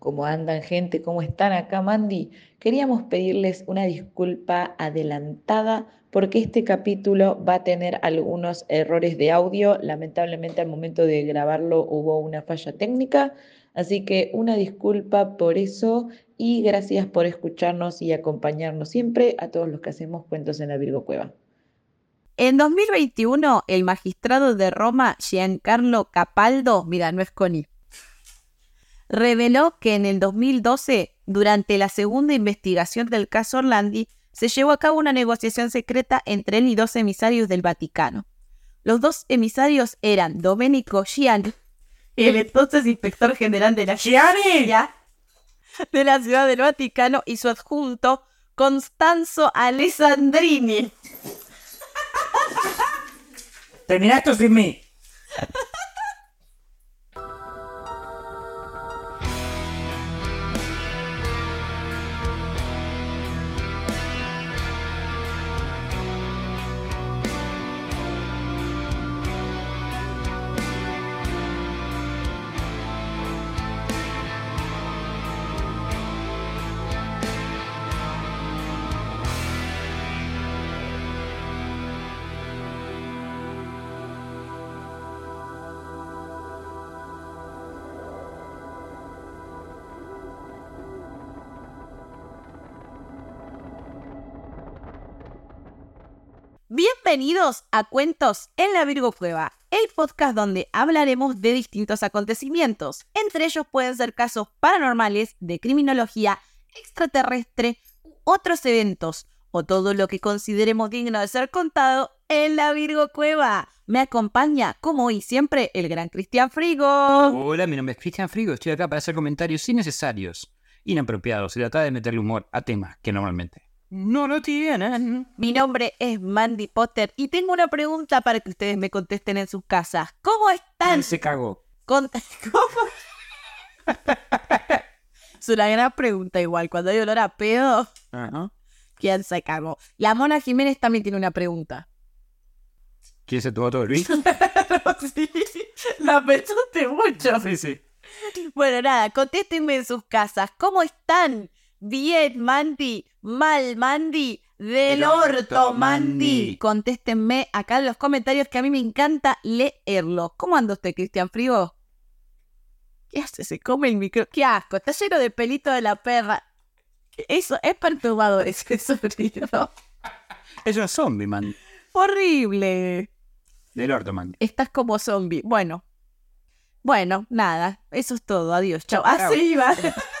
¿Cómo andan gente? ¿Cómo están acá, Mandy? Queríamos pedirles una disculpa adelantada porque este capítulo va a tener algunos errores de audio. Lamentablemente al momento de grabarlo hubo una falla técnica, así que una disculpa por eso y gracias por escucharnos y acompañarnos siempre a todos los que hacemos cuentos en la Virgo Cueva. En 2021, el magistrado de Roma, Giancarlo Capaldo, mira, no es Connie, reveló que en el 2012, durante la segunda investigación del caso Orlandi, se llevó a cabo una negociación secreta entre él y dos emisarios del Vaticano. Los dos emisarios eran Domenico Gianni, el entonces inspector general de la de la Ciudad del Vaticano, y su adjunto Constanzo Alessandrini. Termina esto sin mí. Bienvenidos a Cuentos en la Virgo Cueva, el podcast donde hablaremos de distintos acontecimientos. Entre ellos pueden ser casos paranormales, de criminología, extraterrestre, u otros eventos, o todo lo que consideremos digno de ser contado en la Virgo Cueva. Me acompaña, como hoy siempre, el gran Cristian Frigo. Hola, mi nombre es Cristian Frigo. Estoy acá para hacer comentarios innecesarios, inapropiados y tratar de meterle humor a temas que normalmente no lo tienen. Mi nombre es Mandy Potter y tengo una pregunta para que ustedes me contesten en sus casas. ¿Cómo están? Se cagó. Con- ¿Cómo? es una gran pregunta igual. Cuando hay olor a pedo, Ajá. ¿quién se cagó? La Mona Jiménez también tiene una pregunta. ¿Quién se tuvo todo el bicho? sí, la pensaste mucho. sí, sí. Bueno, nada, contéstenme en sus casas. ¿Cómo están? Bien, Mandy. Mal, Mandy. Del orto, Mandy. Contéstenme acá en los comentarios que a mí me encanta leerlos. ¿Cómo anda usted, Cristian Frigo? ¿Qué hace? Se come el micro. ¡Qué asco! Está lleno de pelito de la perra. Eso es perturbador ese sonido. Es un zombie, man. Horrible. Del orto, man. Estás como zombie. Bueno. Bueno, nada. Eso es todo. Adiós. Chao. Así va.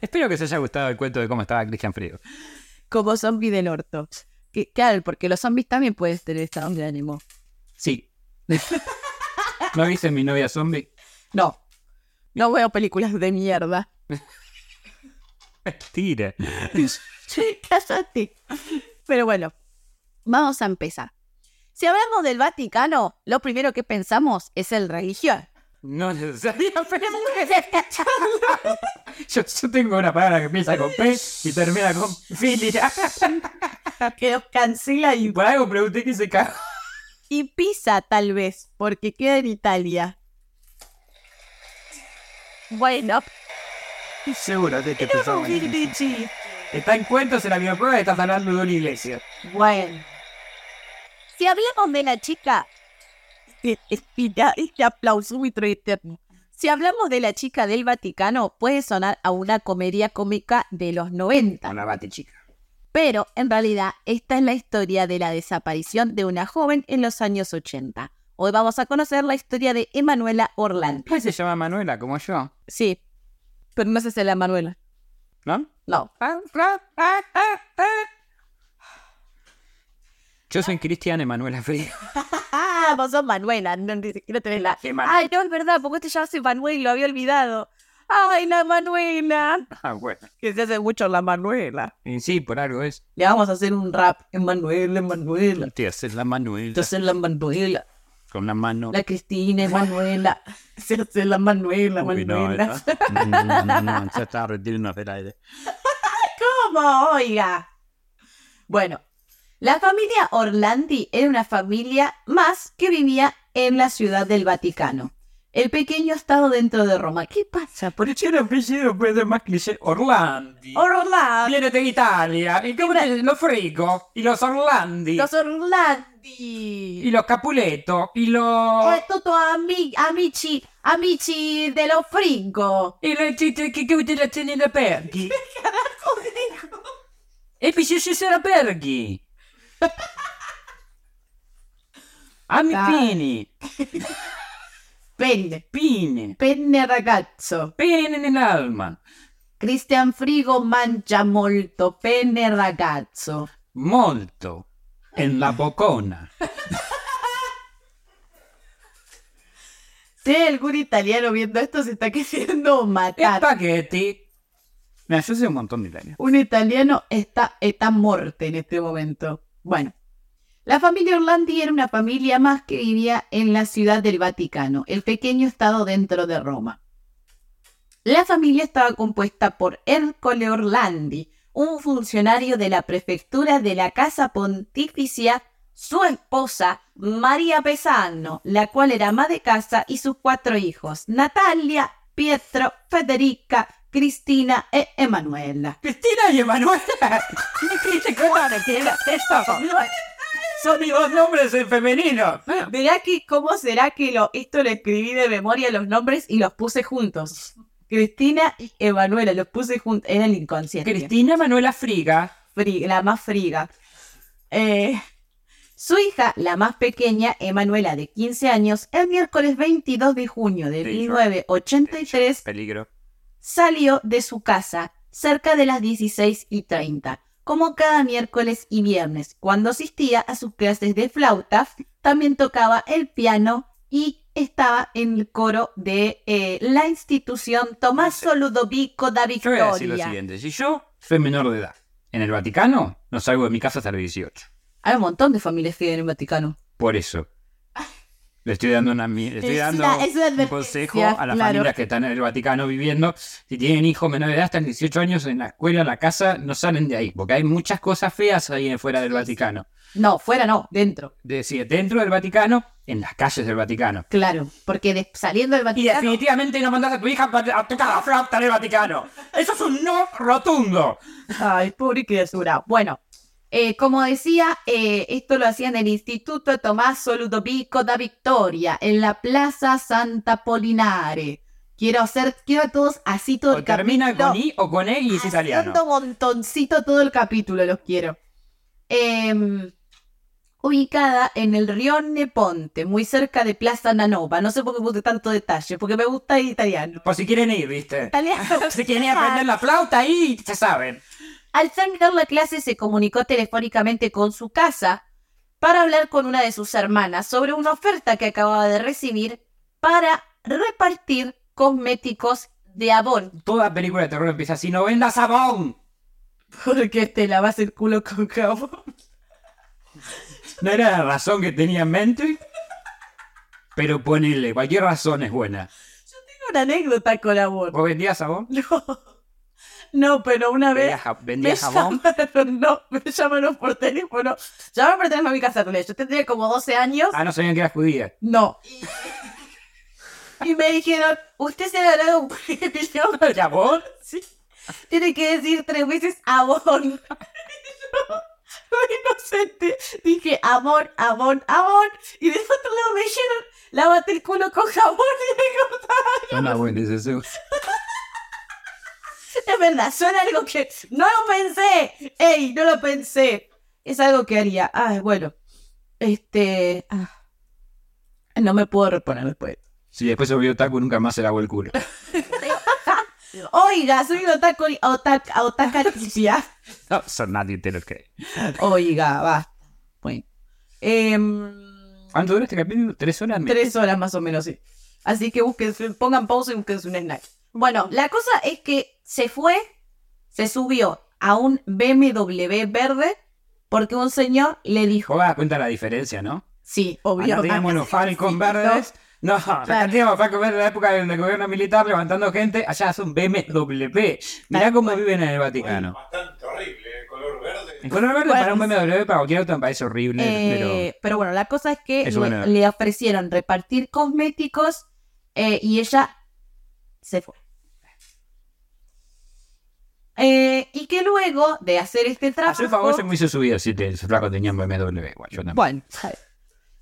Espero que os haya gustado el cuento de cómo estaba Cristian Frigo. como zombie del orto. Que, claro, porque los zombies también pueden tener estado de ánimo. Sí. ¿No viste mi novia zombie? No. No veo películas de mierda. Tira. Sí, cállate. Pero bueno, vamos a empezar. Si hablamos del Vaticano, lo primero que pensamos es el religión. No necesariamente. yo, yo tengo una palabra que empieza con P y termina con filia. Que cancela y, Por algo pregunté que se cagó. y Pisa, tal vez, porque queda en Italia. Bueno, Seguro de que te pero Está en cuentos en la videoprueba y estás hablando de una iglesia. Bueno. Si hablamos de la chica. Este, este aplausómetro eterno. Si hablamos de la chica del Vaticano, puede sonar a una comedia cómica de los 90. Una bate chica. Pero en realidad, esta es la historia de la desaparición de una joven en los años 80. Hoy vamos a conocer la historia de Emanuela Orlando. ¿Qué se llama Manuela como yo? Sí, pero no es la Emanuela. ¿No? No. Yo soy Cristian Emanuela Frío. Ah, vos sos Manuela, no, ni siquiera tenés la... ¿Qué Manu- Ay, no, es verdad, porque te llamas Manuel, lo había olvidado. Ay, la Manuela. Ah, bueno. Que se hace mucho la Manuela. Y sí, por algo es. Le vamos a hacer un rap. Emanuela, Emanuela. Te haces la Manuela Entonces la Manuela. con la mano. La Cristina, Emanuela. Se hace la Manuela, Uy, no, Manuela. ¿verdad? no, no, no, no, ya está retirando del aire. ¿Cómo? Oiga. Bueno, la familia Orlandi era una familia más que vivía en la ciudad del Vaticano. el pequeño estado dentro de Roma. ¿Qué pasa? ¿Por Perché l'apellido puede ser más cliché? Orlandi. Orlando. Viene de Italia. Y como los frigo. Y los Orlandi. Los Orlandi. Y los Capuleto. Y los... Eh, tutto ami- amici, amici dello frigo. E le che, che, che utilizzano da Perghi. E poi ci sarà Perghi. Ami Dai. Pini. Penne, Pini. penne ragazzo. Pini nell'alma. Christian Frigo mangia molto, penne ragazzo. Molto. En la bocona. Si hay algún italiano viendo esto, se está queriendo matar. spaghetti. Yo sé un montón de italiano. Un italiano está, está muerto en este momento. Bueno, la familia Orlandi era una familia más que vivía en la ciudad del Vaticano, el pequeño estado dentro de Roma. La familia estaba compuesta por Ercole Orlandi, un funcionario de la prefectura de la Casa Pontificia, su esposa María Pesano, la cual era ama de casa, y sus cuatro hijos, Natalia, Pietro, Federica, Cristina e Emanuela. Cristina y Emanuela. ¿Qué esto? Son mis dos nombres en femenino. Verá que cómo será que lo, esto lo escribí de memoria los nombres y los puse juntos. Cristina y Emanuela, los puse juntos. Era el inconsciente. Cristina Manuela Friga. Fri- la más friga. Eh, su hija, la más pequeña, Emanuela, de 15 años, el miércoles 22 de junio de Danger. 1983, Peligro. Salió de su casa cerca de las 16 y 30, como cada miércoles y viernes. Cuando asistía a sus clases de flauta, también tocaba el piano y estaba en el coro de eh, la institución Tommaso Ludovico da Yo voy a decir lo Victoria. siguiente. Si yo soy menor de edad en el Vaticano, no salgo de mi casa hasta los 18. Hay un montón de familias que viven en el Vaticano. Por eso. Le estoy dando, una, le estoy Es dando es un consejo a las claro. familias que están en el Vaticano viviendo. Si tienen hijos menores de edad, hasta 18 años en la escuela, en la casa, no salen de ahí. Porque hay muchas cosas feas ahí fuera del Vaticano. No, fuera no, dentro. Decir, dentro del Vaticano, en las calles del Vaticano. Claro, porque de- saliendo del Y Vaticano... definitivamente no mandas a tu hija a tocar la flauta en el Vaticano. Eso es un no rotundo. Ay, pobre criatura. Bueno, eh, como decía, eh, esto lo hacía en el Instituto Tommaso Ludovico da Victoria, en la Plaza Santa Polinare. Quiero hacer, quiero a todos así todo O el termina capítulo. con I o con E y es italiano. Haciendo montoncito todo el capítulo, los quiero. Em, ubicada en el Rione Ponte, muy cerca de Plaza Nanova. No sé por qué puse tanto detalle, porque me gusta el italiano. Por si quieren ir, ¿viste? Italiano. Si quieren ir a aprender la flauta ahí, ya saben. Al terminar la clase se comunicó telefónicamente con su casa para hablar con una de sus hermanas sobre una oferta que acababa de recibir para repartir cosméticos de Avon. Toda película de terror empieza así, no vendas sabón. Porque te lavas el culo con jabón. No era la razón que tenía en mente. Pero ponele, cualquier razón es buena. Tengo una anécdota con Avon. ¿Vos vendías sabón? No, no, pero una vez ¿Vendías, ja- me vendías jabón? llamaron, no, me llamaron por teléfono. Llamaron por teléfono a mi casa, yo tendría como 12 años. Ah, no sabían que eras judía. No. Y me dijeron, ¿usted se ha ganado un premio? ¿Jabón? Sí. Tiene que decir tres veces. Muy inocente. Dije amor, amor, amor. Y del otro lado me dijeron, lávate el culo con jabón y me cortaron. No, bueno, es eso. Es verdad, suena algo que no lo pensé. ¡Ey! No lo pensé. Es algo que haría. Ah, bueno. Este. ah. No me puedo reponer después. Si después se volvió taco, nunca más se lavó el culo. Oiga, soy un otaku, otaka, otaka limpia. No, eso nadie te lo cree. Oiga, basta. Bueno. Em, ¿Cuánto dura este capítulo? ¿Tres horas? tres horas más o menos, sí. Así que busquen, pongan pausa y busquen un snack. Bueno, la cosa es que se fue, se subió a un BMW verde porque un señor le dijo, Vos das cuenta la diferencia, ¿no? sí, Acá obvio. teníamos los Falcon verdes. No, acá teníamos Falcon verdes de la época del gobierno militar levantando gente. Allá es un BMW. Mirá cómo viven en el Vaticano. Bastante horrible, el color verde. El color verde Bueno, para un BMW, para cualquier auto me parece horrible, Eh, pero... bueno, la cosa es que Es le, bueno. le ofrecieron repartir cosméticos eh, y ella se fue. Eh, y que luego de hacer este trabajo... Hacer favor se me hizo su vida si te, ese flaco tenía un BMW. Igual, yo también. Bueno,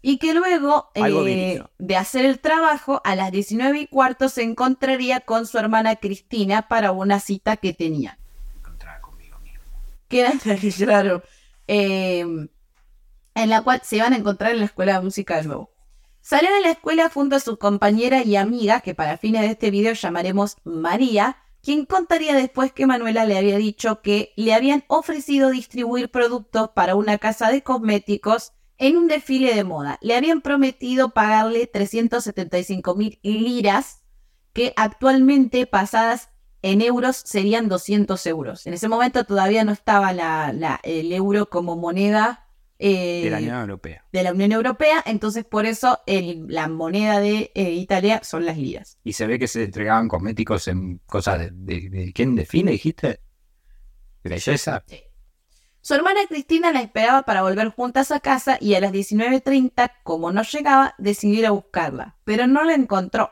y que luego eh, de hacer el trabajo, a las 19 y cuarto se encontraría con su hermana Cristina para una cita que tenía. Encontraba conmigo mismo. Que era, claro, eh, en la cual se iban a encontrar en la escuela de música de nuevo. Salió de la escuela junto a su compañera y amiga, que para fines de este video llamaremos María, quien contaría después que Manuela le había dicho que le habían ofrecido distribuir productos para una casa de cosméticos en un desfile de moda. Le habían prometido pagarle 375 mil liras, que actualmente pasadas en euros serían 200 euros. En ese momento todavía no estaba el euro como moneda eh, De la Unión Europea. de la Unión Europea, entonces por eso el- la moneda de eh, Italia son las liras. Y se ve que se entregaban cosméticos en cosas de. de, de- ¿Quién define, dijiste? ¿De belleza? Su hermana Cristina la esperaba para volver juntas a casa y a las 19.30, como no llegaba, decidió ir a buscarla, pero no la encontró.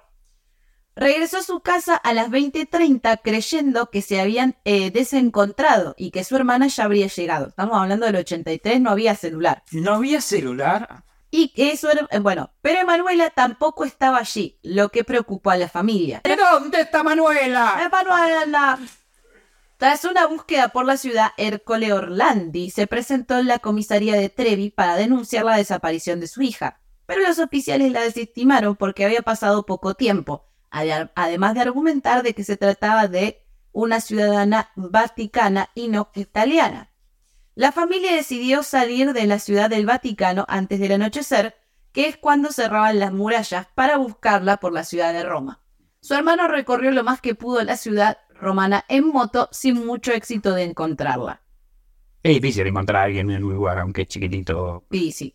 Regresó a su casa a las 20.30 creyendo que se habían eh, desencontrado y que su hermana ya habría llegado. Estamos hablando del 83, no había celular. No había celular. Y que eso era, eh, bueno, pero Emanuela tampoco estaba allí, lo que preocupó a la familia. ¿De dónde está Manuela? Emanuela. Tras una búsqueda por la ciudad, Ercole Orlandi se presentó en la comisaría de Trevi para denunciar la desaparición de su hija, pero los oficiales la desestimaron porque había pasado poco tiempo, además de argumentar de que se trataba de una ciudadana vaticana y no italiana. La familia decidió salir de la ciudad del Vaticano antes del anochecer, que es cuando cerraban las murallas para buscarla por la ciudad de Roma. Su hermano recorrió lo más que pudo la ciudad romana en moto sin mucho éxito de encontrarla. Es difícil encontrar a alguien en un lugar, aunque es chiquitito. Y sí.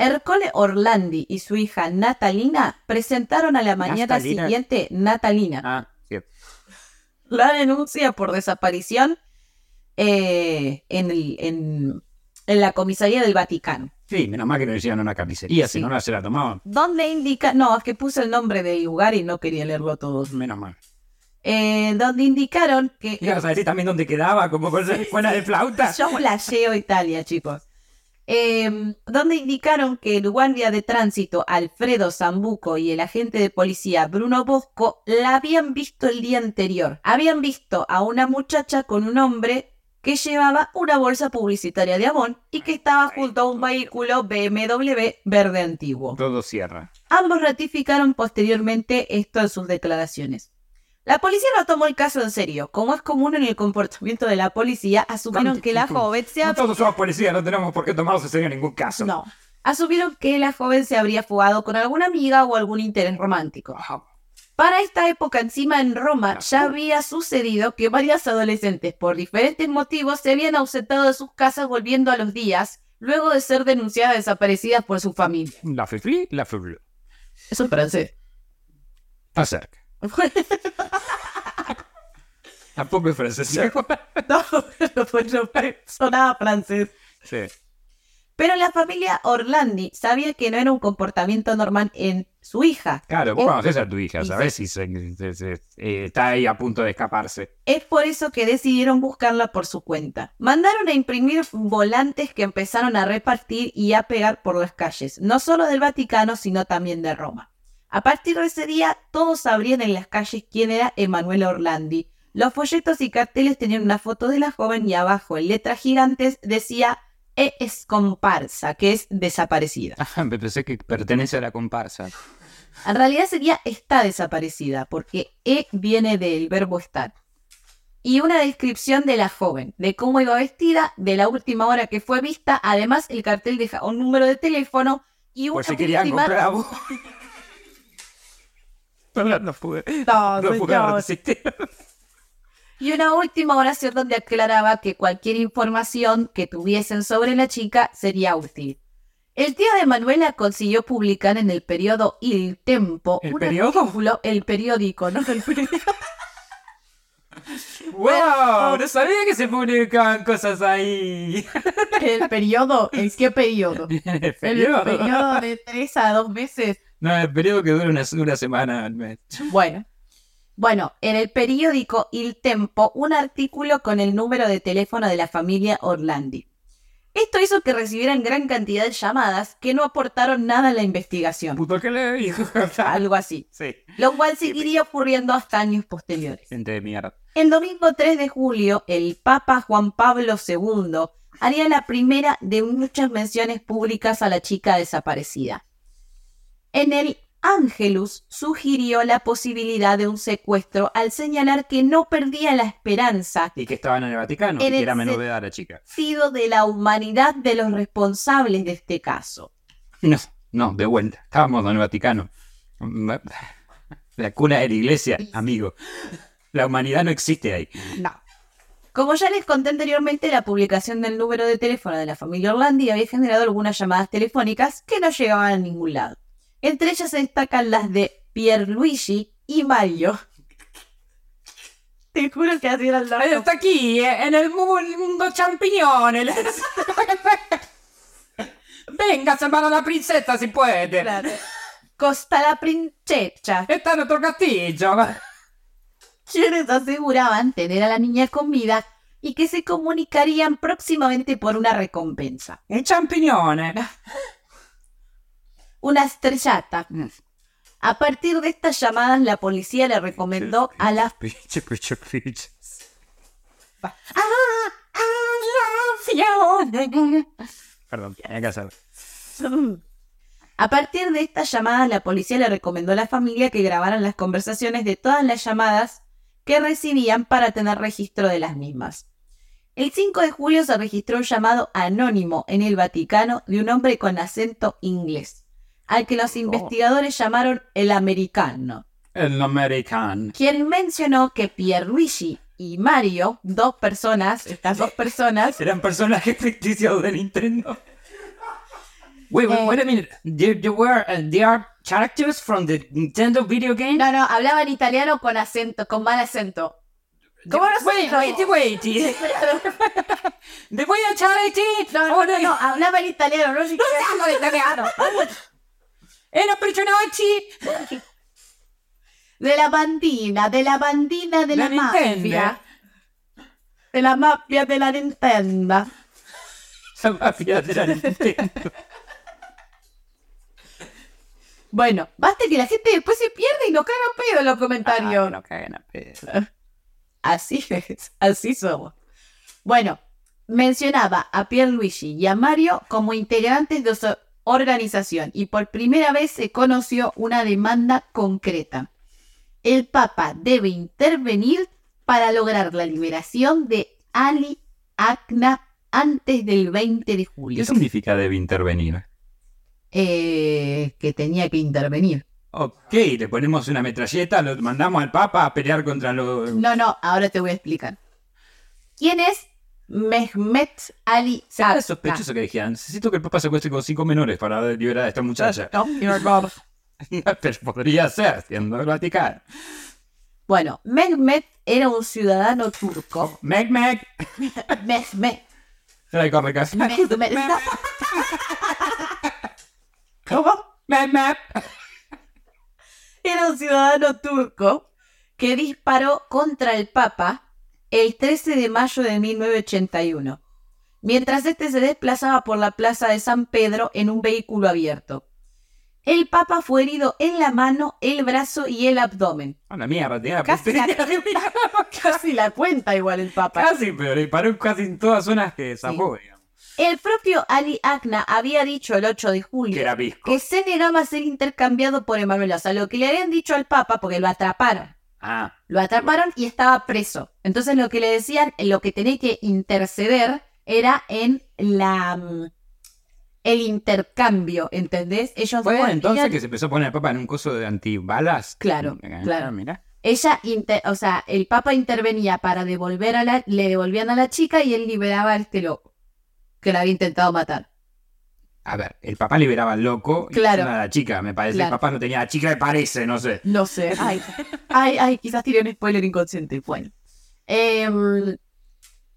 Ercole Orlandi y su hija Natalina presentaron a la mañana Natalina. siguiente Natalina Ah, sí. la denuncia por desaparición eh, en, el- en- en la comisaría del Vaticano. Sí, menos mal que no decían una carnicería, Sí. si no, no se la tomaban. Donde indica, no, es que puse el nombre del lugar y no quería leerlo todo. Menos mal. Eh, donde indicaron que Y vas a decir también dónde quedaba, como escuela de flauta. Yo flasheo Italia, chicos. Eh, donde indicaron que el guardia de tránsito Alfredo Zambuco y el agente de policía Bruno Bosco la habían visto el día anterior. Habían visto a una muchacha con un hombre que llevaba una bolsa publicitaria de Avon y que estaba junto a un vehículo BMW verde antiguo. Todo cierra. Ambos ratificaron posteriormente esto en sus declaraciones. La policía no tomó el caso en serio. Como es común en el comportamiento de la policía, asumieron que la joven se No había... todos somos policías, no tenemos por qué tomarnos en serio ningún caso. No. Asumieron que la joven se habría fugado con alguna amiga o algún interés romántico. Ajá. Para esta época, encima en Roma, ya había sucedido que varias adolescentes, por diferentes motivos, se habían ausentado de sus casas volviendo a los días, luego de ser denunciadas desaparecidas por su familia. La fefli, la fefli. Eso es francés. Está cerca. Tampoco es francés. No, pero bueno, sonaba francés. Sí. Pero la familia Orlandi sabía que no era un comportamiento normal en su hija. Claro, vos Es- conoces a tu hija, ¿sabes? Si se- se- se- eh, está ahí a punto de escaparse. Es por eso que decidieron buscarla por su cuenta. Mandaron a imprimir volantes que empezaron a repartir y a pegar por las calles, no solo del Vaticano, sino también de Roma. A partir de ese día, todos sabrían en las calles quién era Emanuela Orlandi. Los folletos y carteles tenían una foto de la joven y abajo, en letras gigantes, decía E es comparsa, que es desaparecida. Me pensé que pertenece a la comparsa. En realidad sería está desaparecida, porque E viene del verbo estar. Y una descripción de la joven, de cómo iba vestida, de la última hora que fue vista. Además, el cartel deja un número de teléfono y una Por si querían última... comprar a vos. No, pude. No, No pude resistir. Y una última oración donde aclaraba que cualquier información que tuviesen sobre la chica sería útil. El tío de Manuela consiguió publicar en el periodo Il Tempo ¿El un periódico? artículo- el periódico, no el periódico. ¡Wow! No sabía que se publicaban cosas ahí. ¿El periodo? ¿En qué periodo? ¿En el El periodo? periodo de tres a dos meses. No, el periodo que dura una, una semana al mes. Bueno. Bueno, en el periódico Il Tempo, un artículo con el número de teléfono de la familia Orlandi. Esto hizo que recibieran gran cantidad de llamadas que no aportaron nada a la investigación. Puto que le dijo. Algo así. Sí. Lo cual seguiría ocurriendo hasta años posteriores. Gente de mierda. El domingo 3 de julio, el Papa Juan Pablo II haría la primera de muchas menciones públicas a la chica desaparecida. En el Angelus sugirió la posibilidad de un secuestro al señalar que no perdía la esperanza Y que estaban en el Vaticano. En y que era menor de edad la chica. sido de la humanidad de los responsables de este caso. No, no, de vuelta. Estábamos en el Vaticano. La cuna de la iglesia, amigo. La humanidad no existe ahí. No. Como ya les conté anteriormente, la publicación del número de teléfono de la familia Orlandi había generado algunas llamadas telefónicas que no llegaban a ningún lado. Entre ellas se destacan las de Pierluigi y Mario. Te juro que así era el nombre. Está aquí, eh, en el mundo champiñones. Venga, hermano la princesa si puede. Claro. Costa la Princesa, Está en nuestro castillo. quienes aseguraban tener a la niña con vida y que se comunicarían próximamente por una recompensa. Un champiñone. Una estrellata. A partir de estas llamadas, la policía le recomendó a la Piche, piche, piche. Ah, you. Perdón, tenía que hacerlo. A partir de estas llamadas, la policía le recomendó a la familia que grabaran las conversaciones de todas las llamadas que recibían para tener registro de las mismas. El 5 de julio se registró un llamado anónimo en el Vaticano de un hombre con acento inglés, al que los investigadores llamaron el americano, El americano. quien mencionó que Pierluigi y Mario, dos personas, estas dos personas, Eran personajes ficticios de Nintendo. Wait, wait, Eh. wait a minute. They, they were, uh, they are characters from the Nintendo video game? no, no, hablaban italiano con acento, con mal acento. ¿Cómo no Wait, wait, wait. ¿De voy a charity? No, no, no, no, hablaba en italiano, no hablaba italiano. Era prigionieri De la bandina, de la bandina de la, La mafia. De la mafia de la Nintendo. La mafia de la Nintendo. Bueno, basta que la gente después se pierde y nos cagan pedo en los comentarios. Ah, no caguen a pedo. Así es, así somos. Bueno, mencionaba a Pierluigi y a Mario como integrantes de su organización y por primera vez se conoció una demanda concreta. El Papa debe intervenir para lograr la liberación de Ali Akna antes del 20 de julio. ¿Qué significa debe intervenir? Eh, que tenía que intervenir. Ok, le ponemos una metralleta, lo mandamos al Papa a pelear contra los... No, no, ahora te voy a explicar. ¿Quién es Mehmet Ali Era Akna? sospechoso que dijeran, necesito que el Papa secuestre con cinco menores para liberar a esta muchacha. No, Pero podría ser, siendo el Vaticano. Bueno, Mehmet era un ciudadano turco. Meg. Mehmet. Ay, casi. Mehmet. ¿Cómo? Meg. Era un ciudadano turco que disparó contra el Papa el 13 de mayo de 1981, mientras este se desplazaba por la plaza de San Pedro en un vehículo abierto. El Papa fue herido en la mano, el brazo y el abdomen. A la mierda, tenía Casi la, casi la cuenta igual el Papa. Casi, pero le paró casi en todas zonas que zafó, digamos. El propio Ali Akna había dicho el 8 de julio Que era visco. que se negaba a ser intercambiado por Emanuel. O sea, lo que le habían dicho al Papa, porque lo atraparon. Ah, Lo atraparon y estaba preso. Entonces lo que le decían, lo que tenía que interceder era en la mm, el intercambio, ¿entendés? Ellos fue entonces que se empezó a poner el Papa en un coso de antibalas. Claro, Ah, claro. Mira. ella, inter- o sea, el Papa intervenía para devolver a la, le devolvían a la chica y él liberaba a este loco que la había intentado matar. A ver, el papá liberaba al loco y Claro. a la chica, me parece. Claro. El papá no tenía a la chica, me parece, no sé. No sé. Ay, ay, ay, quizás tiré un spoiler inconsciente. Bueno. Em,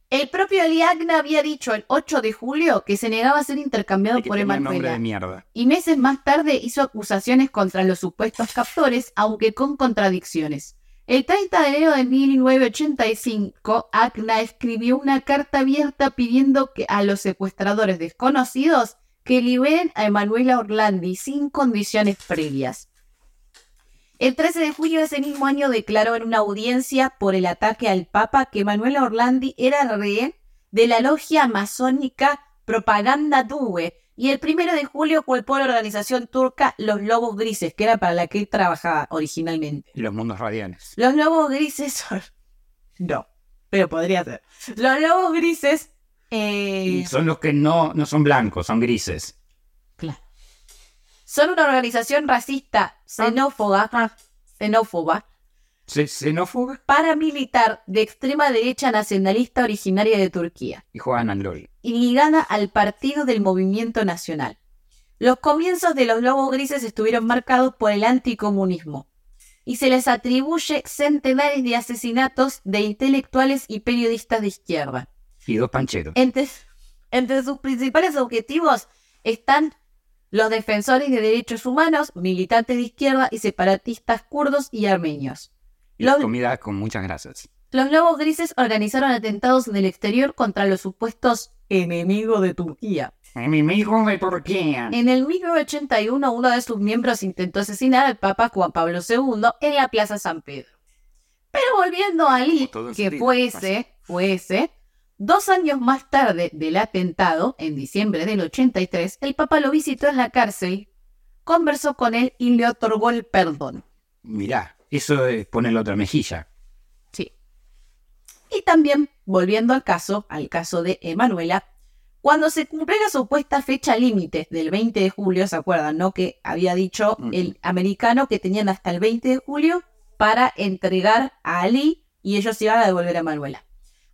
El propio Aliagna había dicho el 8 de julio que se negaba a ser intercambiado Que por Emanuela. Y meses más tarde hizo acusaciones contra los supuestos captores, aunque con contradicciones. El 30 de enero de 1985, Agna escribió una carta abierta pidiendo que a los secuestradores desconocidos que liberen a Emanuela Orlandi sin condiciones previas. El 13 de julio de ese mismo año declaró en una audiencia por el ataque al Papa que Manuela Orlandi era rehén de la logia masónica Propaganda Due y el 1 de julio culpó a la organización turca Los Lobos Grises, que era para la que él trabajaba originalmente. Los mundos radianes. Los Lobos Grises son... No, pero podría ser. Los Lobos Grises... eh, Y son los que no, no son blancos, son grises. Claro. Son una organización racista, xenófoba, xenófoba, ¿Se- ¿Xenófoba? paramilitar de extrema derecha nacionalista originaria de Turquía Y juegan al LOL. y ligada al Partido del Movimiento Nacional. Los comienzos de los Lobos Grises estuvieron marcados por el anticomunismo y se les atribuye centenares de asesinatos de intelectuales y periodistas de izquierda. Y dos pancheros. Entre, entre sus principales objetivos están los defensores de derechos humanos, militantes de izquierda y separatistas kurdos y armenios. Los, comida con muchas grasas. los Lobos Grises organizaron atentados en el exterior contra los supuestos enemigos de Turquía. De. En el 1981, uno de sus miembros intentó asesinar al Papa Juan Pablo II en la Plaza San Pedro. Pero volviendo a Ali, que ese, fue ese, dos años más tarde del atentado, en diciembre del 83, el Papa lo visitó en la cárcel, conversó con él y le otorgó el perdón. Mirá, eso es poner la otra mejilla. Sí. Y también, volviendo al caso, al caso de Emanuela, cuando se cumplió la supuesta fecha límite del 20 de julio, ¿se acuerdan, no? Que había dicho el americano que tenían hasta el 20 de julio para entregar a Ali y ellos iban a devolver a Emanuela.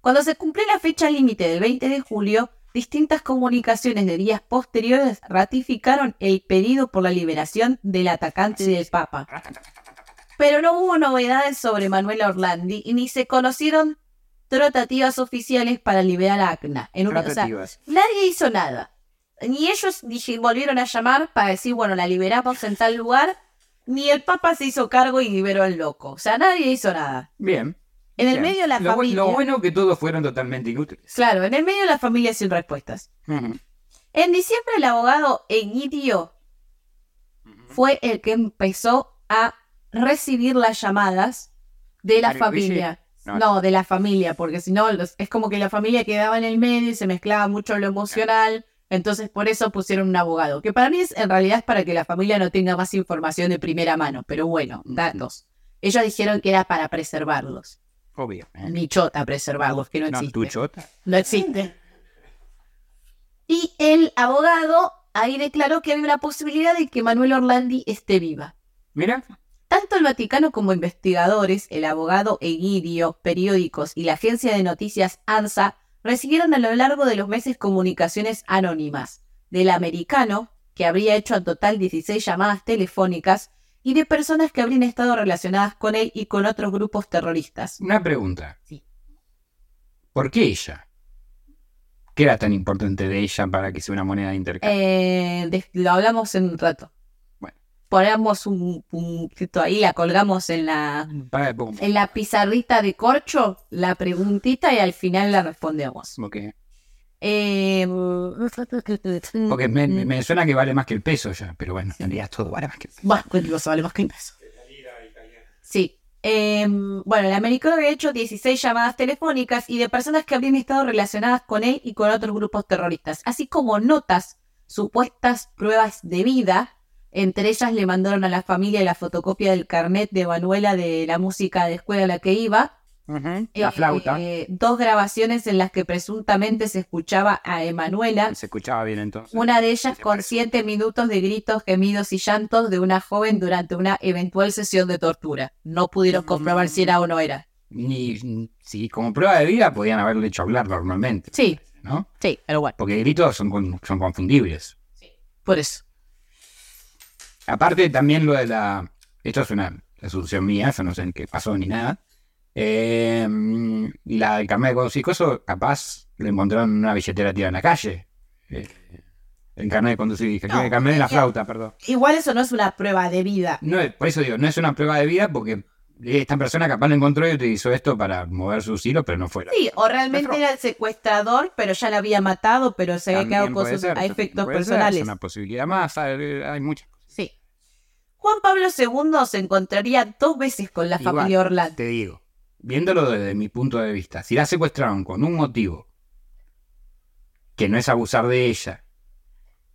Cuando se cumplió la fecha límite del 20 de julio, distintas comunicaciones de días posteriores ratificaron el pedido por la liberación del atacante del Papa. Pero no hubo novedades sobre Manuela Orlandi y ni se conocieron tratativas oficiales para liberar a Acna. En una, o sea, nadie hizo nada. Ni ellos volvieron a llamar para decir, bueno, la liberamos en tal lugar, ni el Papa se hizo cargo y liberó al loco. O sea, nadie hizo nada. Bien. En el medio de la lo, familia. Lo bueno que todos fueron totalmente inútiles. Claro, en el medio de la familia sin respuestas. En diciembre el abogado Egidio fue el que empezó a recibir las llamadas de la Mario familia. No. No, de la familia, porque si no, los- es como que la familia quedaba en el medio y se mezclaba mucho lo emocional. Entonces, por eso pusieron un abogado. Que para mí es, en realidad es para que la familia no tenga más información de primera mano. Pero bueno, datos. Ellos dijeron que era para preservarlos. Obvio. ¿eh? Ni chota preservarlos, que no No, existe. tu chota. No existe. Y el abogado ahí declaró que había una posibilidad de que Manuel Orlandi esté viva. Mira, Tanto el Vaticano como investigadores, el abogado Egidio, periódicos y la agencia de noticias ANSA recibieron a lo largo de los meses comunicaciones anónimas del americano, que habría hecho en total 16 llamadas telefónicas, y de personas que habrían estado relacionadas con él y con otros grupos terroristas. una pregunta. Sí. ¿Por qué ella? ¿Qué era tan importante de ella para que sea una moneda de intercambio? Eh, de- lo hablamos en un rato. Bueno. Ponemos un puntito ahí, la colgamos en la, en la pizarrita de corcho, la preguntita y al final la respondemos. que- Eh, Porque me, me- me suena que vale más que el peso ya, pero bueno, en realidad todo vale más que el peso. Bueno, cualquier cosa vale más que un peso. Sí. Eh, bueno, el americano había hecho 16 llamadas telefónicas y de personas que habrían estado relacionadas con él y con otros grupos terroristas, así como notas, supuestas pruebas de vida. Entre ellas le mandaron a la familia la fotocopia del carnet de Manuela de la música de escuela a la que iba. La Eh, flauta. eh, dos grabaciones en las que presuntamente se escuchaba a Emanuela Se escuchaba bien entonces. una de ellas Se con parece. siete minutos de gritos, gemidos y llantos de una joven durante una eventual sesión de tortura. No pudieron comprobar si era o no era. Ni, si como prueba de vida podían haberle hecho hablar normalmente, Sí, ¿no? sí, pero bueno, Porque gritos son, con- son confundibles. por eso. Aparte también lo de la... Esto es una asunción mía, yo no sé en qué pasó ni nada. Eh, la del carnet de conducir coso, capaz lo encontraron en una billetera tirada en la calle. Eh, el carnet de conducir, el No, carnet de la flauta, perdón. Igual eso no es una prueba de vida. No, es- por eso digo, no es una prueba de vida porque esta persona capaz lo encontró y utilizó esto para mover sus hilos, pero no fueron. Sí, o realmente era el secuestrador, pero ya la había matado, pero se había quedado con puede sus ser, a efectos puede ser, personales. Es una posibilidad más, hay, hay muchas cosas. Sí. Juan Pablo II se encontraría dos veces con la Igual, familia Orlando. Te digo, viéndolo desde mi punto de vista, si la secuestraron con un motivo que no es abusar de ella,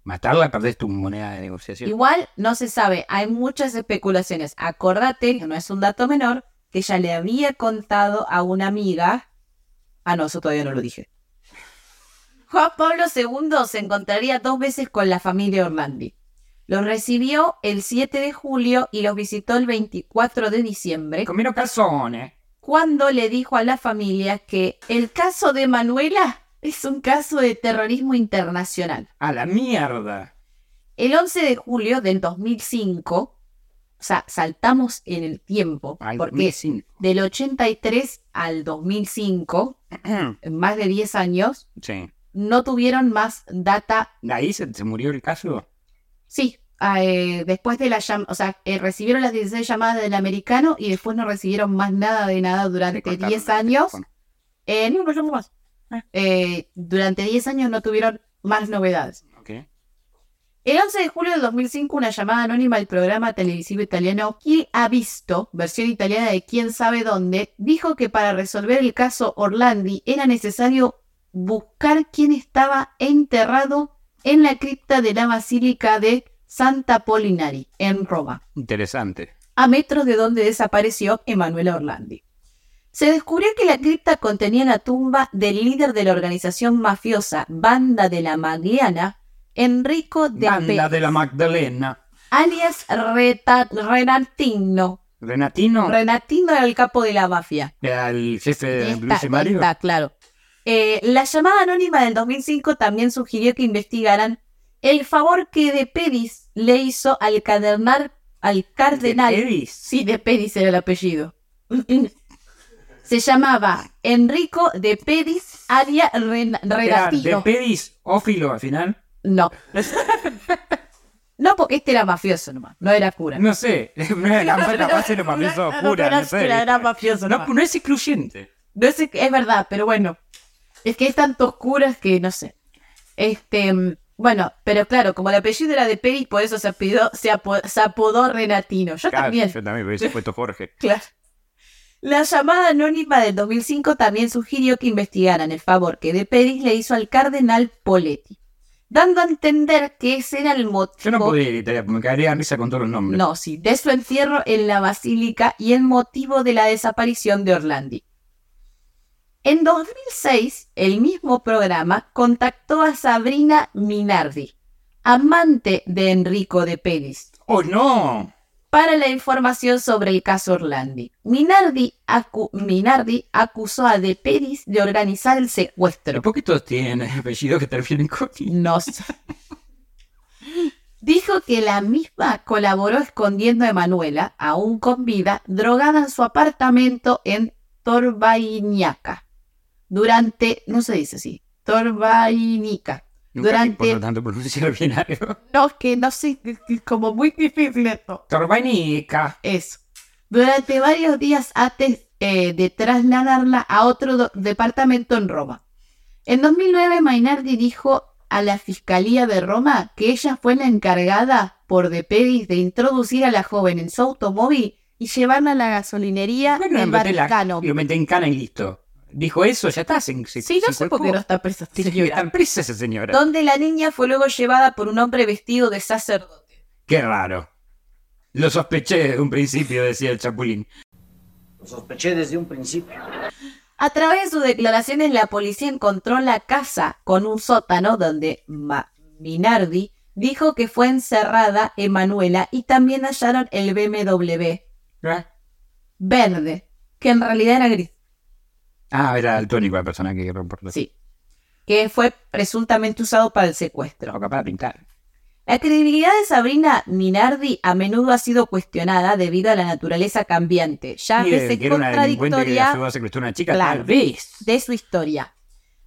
matarla perdés tu moneda de negociación. Igual no se sabe, hay muchas especulaciones. Acordate, que no es un dato menor, que ella le había contado a una amiga. Ah, no, eso todavía no lo dije. Juan Pablo II se encontraría dos veces con la familia Orlandi. Los recibió el 7 de julio y los visitó el 24 de diciembre, Comieron calzones. Cuando le dijo a la familia que el caso de Manuela es un caso de terrorismo internacional. A la mierda. El 11 de julio del 2005, o sea, saltamos en el tiempo, Al porque 2005. del 83 al 2005, en más de 10 años, sí. no tuvieron más data. ¿De ahí se, se murió el caso? Sí, eh, después de la llam- o sea, eh, recibieron las 16 llamadas del americano y después no recibieron más nada de nada durante cortaron 10 el años. Eh, no, más. Ah. Eh, durante 10 años no tuvieron más novedades. El 11 de julio del 2005, una llamada anónima al programa televisivo italiano Chi ha visto, versión italiana de quién sabe dónde, dijo que para resolver el caso Orlandi era necesario buscar quién estaba enterrado en la cripta de la Basílica de Santa Polinari, en Roma, Interesante. a metros de donde desapareció Emanuela Orlandi. Se descubrió que la cripta contenía la tumba del líder de la organización mafiosa Banda de la Magliana, Enrico de Banda de la Magdalena. alias Reta- Renatino. Renatino. Renatino era el capo de la mafia. Era el jefe de Luis Mario. está, claro. Eh, la llamada anónima del 2005 también sugirió que investigaran el favor que De Pedis le hizo al cardenal, al cardenal. ¿De Pedis? Sí, De Pedis era el apellido. Se llamaba Enrico De Pedis Aria Ren- de Pedis ófilo al final. No. No, porque este era mafioso nomás, no era cura. No sé. No era capaz, era mafioso No, pura, era no sé. cura, era mafioso No, nomás. no es excluyente. No sé, es verdad, pero bueno. Es que hay tantos curas que no sé. Este, mm, bueno, pero claro, como el apellido era de Pedis, por eso se apodó, se apo- se apodó Renatino. Yo Claro, también. Yo también hubiese puesto Jorge. Claro. La llamada anónima del 2005 también sugirió que investigaran el favor que De Pedis le hizo al cardenal Poletti, dando a entender que ese era el motivo. Yo no podría ir a Italia, porque me caería en risa con todos los nombres. No, sí, de su entierro en la basílica y el motivo de la desaparición de Orlandi. En 2006, el mismo programa contactó a Sabrina Minardi, amante de Enrico de Pedis, ¡Oh, no! para la información sobre el caso Orlandi. Minardi, acu- Minardi acusó a De Pedis de organizar el ¿Y secuestro. por qué todos tienen apellidos que terminen con? No sé. Dijo que la misma colaboró escondiendo a Emanuela, aún con vida, drogada en su apartamento en Torbainiaca. Durante, no se dice así, Torbainica. Nunca Durante- me importa tanto pronunciar bien algo. No, es que no sé, es como muy difícil esto. Torbanica. Eso. Durante varios días antes eh, de trasladarla a otro departamento en Roma. En 2009, Mainardi dijo a la Fiscalía de Roma que ella fue la encargada por De Pedis de introducir a la joven en su automóvil y llevarla a la gasolinería Bueno, del la- Vaticano. Lo metí en cana y listo. Dijo eso, ya está. Se, se- Sí, no se sé por qué no está presa esta señora. Está presa esa señora. Donde la niña fue luego llevada por un hombre vestido de sacerdote. Qué raro. Lo sospeché desde un principio, decía el Chapulín. Lo sospeché desde un principio. A través de sus declaraciones, la policía encontró la casa con un sótano donde Ma- Minardi dijo que fue encerrada Emanuela y también hallaron el BMW ¿Eh? verde, que en realidad era gris. Ah, era el tónico la persona que reportó. Sí. Que fue presuntamente usado para el secuestro. O de pintar. La credibilidad de Sabrina Minardi a menudo ha sido cuestionada debido a la naturaleza cambiante, ya a Y, eh, veces que que contradictoria ayudó a una chica, tal vez. de su historia,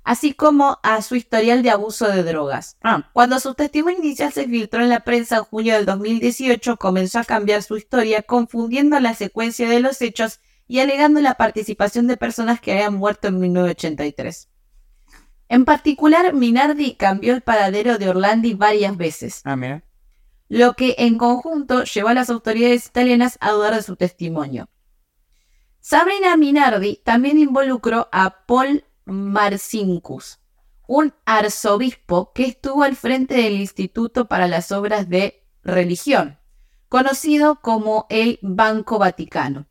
así como a su historial de abuso de drogas. Ah, Cuando su testimonio inicial se filtró en la prensa en junio del 2018, comenzó a cambiar su historia, confundiendo la secuencia de los hechos y alegando la participación de personas que habían muerto en 1983. En particular, Minardi cambió el paradero de Orlandi varias veces, ah, mira. lo que en conjunto llevó a las autoridades italianas a dudar de su testimonio. Sabrina Minardi también involucró a Paul Marcinkus, un arzobispo que estuvo al frente del Instituto para las Obras de Religión, conocido como el Banco Vaticano.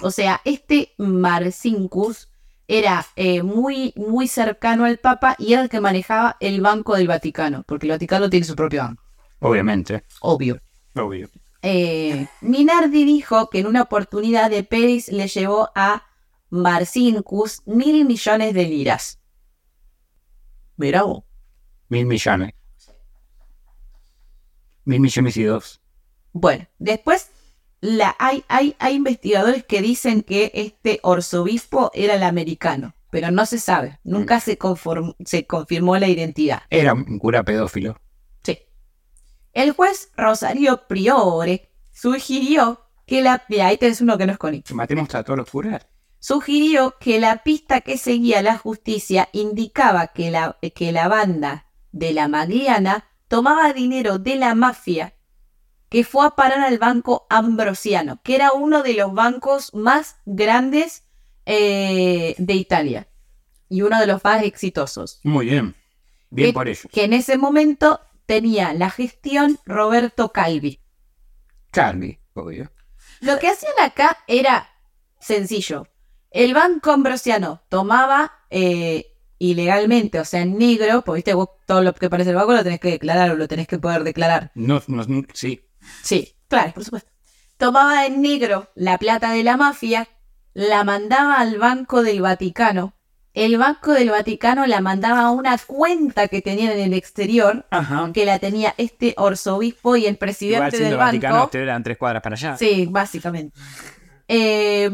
O sea, este Marcinkus era eh, muy, muy cercano al Papa y era el que manejaba el Banco del Vaticano, porque el Vaticano tiene su propio banco, Obviamente. obvio. Obvio. Eh, Minardi dijo que en una oportunidad de Peris le llevó a Marcinkus mil millones de liras. Mirá vos. Mil millones. Mil millones y dos. Bueno, después la, hay, hay, hay investigadores que dicen que este arzobispo era el americano, pero no se sabe. Nunca se, conform- se confirmó la identidad. Era un cura pedófilo. Sí. El juez Rosario Priore sugirió que la... Mira, ahí tenés uno que no es con matemos a todos los curas. sugirió que la pista que seguía la justicia indicaba que la, que la banda de la Magliana tomaba dinero de la mafia que fue a parar al banco Ambrosiano, que era uno de los bancos más grandes eh, de Italia y uno de los más exitosos, Muy bien. Bien que, por ellos. que en ese momento tenía la gestión Roberto Calvi. Charlie, obvio. Lo que hacían acá era sencillo. El banco ambrosiano tomaba eh, ilegalmente, o sea, en negro, porque viste, vos todo lo que parece el banco lo tenés que declarar o lo tenés que poder declarar. No, no, sí. Sí, claro, por supuesto. Tomaba en negro la plata de la mafia, la mandaba al Banco del Vaticano. El Banco del Vaticano la mandaba a una cuenta que tenían en el exterior, Ajá. que la tenía este arzobispo y el Igual presidente siendo del Vaticano, banco. ustedes eran tres cuadras para allá. Sí, básicamente. Eh,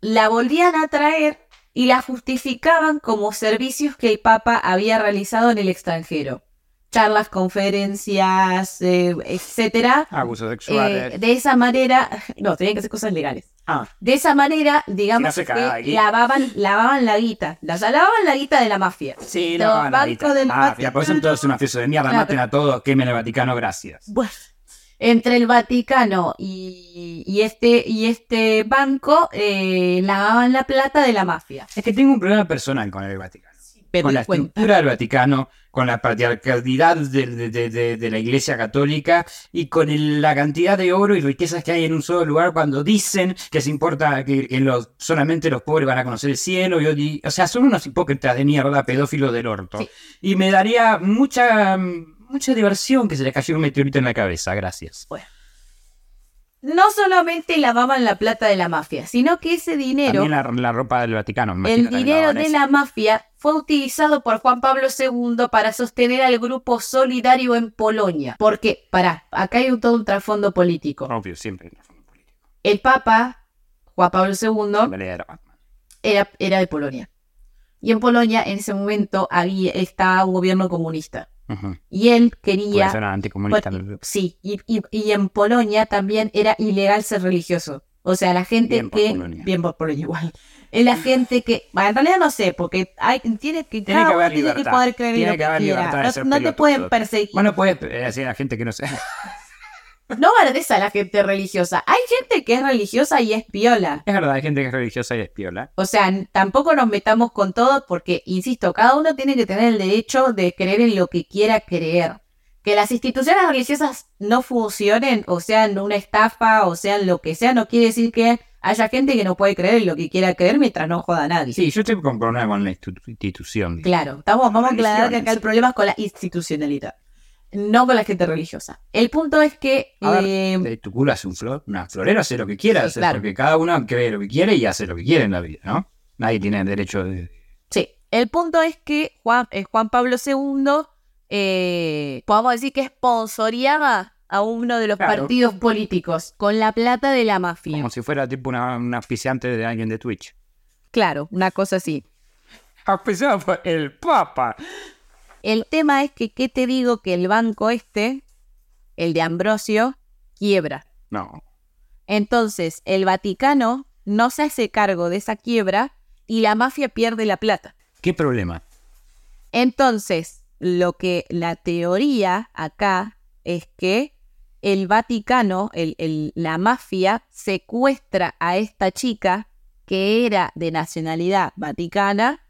la volvían a traer y la justificaban como servicios que el Papa había realizado en el extranjero. Charlas, conferencias, eh, etcétera. Abusos Eh, sexuales. de esa manera, no, tenían que ser cosas legales. Ah, De esa manera, digamos que lavaban, lavaban la guita. La lavaban la guita de la mafia. sí, Los no, van bancos ahorita. del Ah, son Vaticano. todos unos mafiosos de mierda. Claro. Maten a todos, quemen el Vaticano, gracias. Bueno, entre el Vaticano y, y este, y este banco eh, lavaban la plata de la mafia. Es que tengo un problema personal con el Vaticano. Con la cuenta. estructura del Vaticano, con la patriarcalidad de, de- de- la Iglesia Católica y con el- la cantidad de oro y riquezas que hay en un solo lugar cuando dicen que se importa que, que los, solamente los pobres van a conocer el cielo. y- y- o sea, son unos hipócritas de mierda, pedófilos del orto. Sí. Y me daría mucha, mucha diversión que se les cayera un meteorito en la cabeza. Gracias. No solamente lavaban la plata de la mafia, sino que ese dinero, También la, la ropa del Vaticano. me el dinero de la mafia, fue utilizado por Juan Pablo II para sostener al grupo solidario en Polonia. Porque, pará, acá hay un, todo un trasfondo político. Obvio, siempre. El Papa, Juan Pablo II, era era, era de Polonia. Y en Polonia, en ese momento, había, estaba un gobierno comunista. Ujú. Y él Por quería... eso eran anticomunistas. Por- sí, y, y- y en Polonia también era ilegal ser religioso. O sea, la gente Bien por que... Polonia. Bien por Polonia igual. Es la gente que... bueno, en realidad no sé, porque hay, tiene que... Tiene cada que haber uno tiene que libertad. poder creer en Tiene lo que haber quiera. libertad de No, ser no te pueden perseguir. Bueno, puedes decir a gente que no sé. No bardes a la gente religiosa. Hay gente que es religiosa y es piola. Es verdad, hay gente que es religiosa y es piola. O sea, n- tampoco nos metamos con todo porque, insisto, cada uno tiene que tener el derecho de creer en lo que quiera creer. Que las instituciones religiosas no funcionen, o sean una estafa, o sean lo que sea, no quiere decir que haya gente que no puede creer en lo que quiera creer mientras no joda a nadie. Sí, yo estoy con problema con la institu- institución. Claro, estamos, vamos a aclarar que acá el problema es con la institucionalidad, no con la gente religiosa. El punto es que... A eh, tu culo hace un flor, una florera hace lo que quiera Sí, hacer, claro. porque cada uno cree lo que quiere y hace lo que quiere en la vida, ¿no? Nadie tiene el derecho de... Sí, el punto es que Juan, eh, Juan Pablo II eh, podemos decir que sponsoreaba a uno de los Claro. partidos políticos con la plata de la mafia. Como si fuera tipo una, un auspiciante de alguien de Twitch. Claro, una cosa así. Auspiciado por el Papa. El tema es que, ¿qué te digo? Que el banco este, el de Ambrosio, quiebra. No. Entonces, el Vaticano no se hace cargo de esa quiebra y la mafia pierde la plata. ¿Qué problema? Entonces, lo que la teoría acá es que el Vaticano, el- el- la mafia, secuestra a esta chica que era de nacionalidad vaticana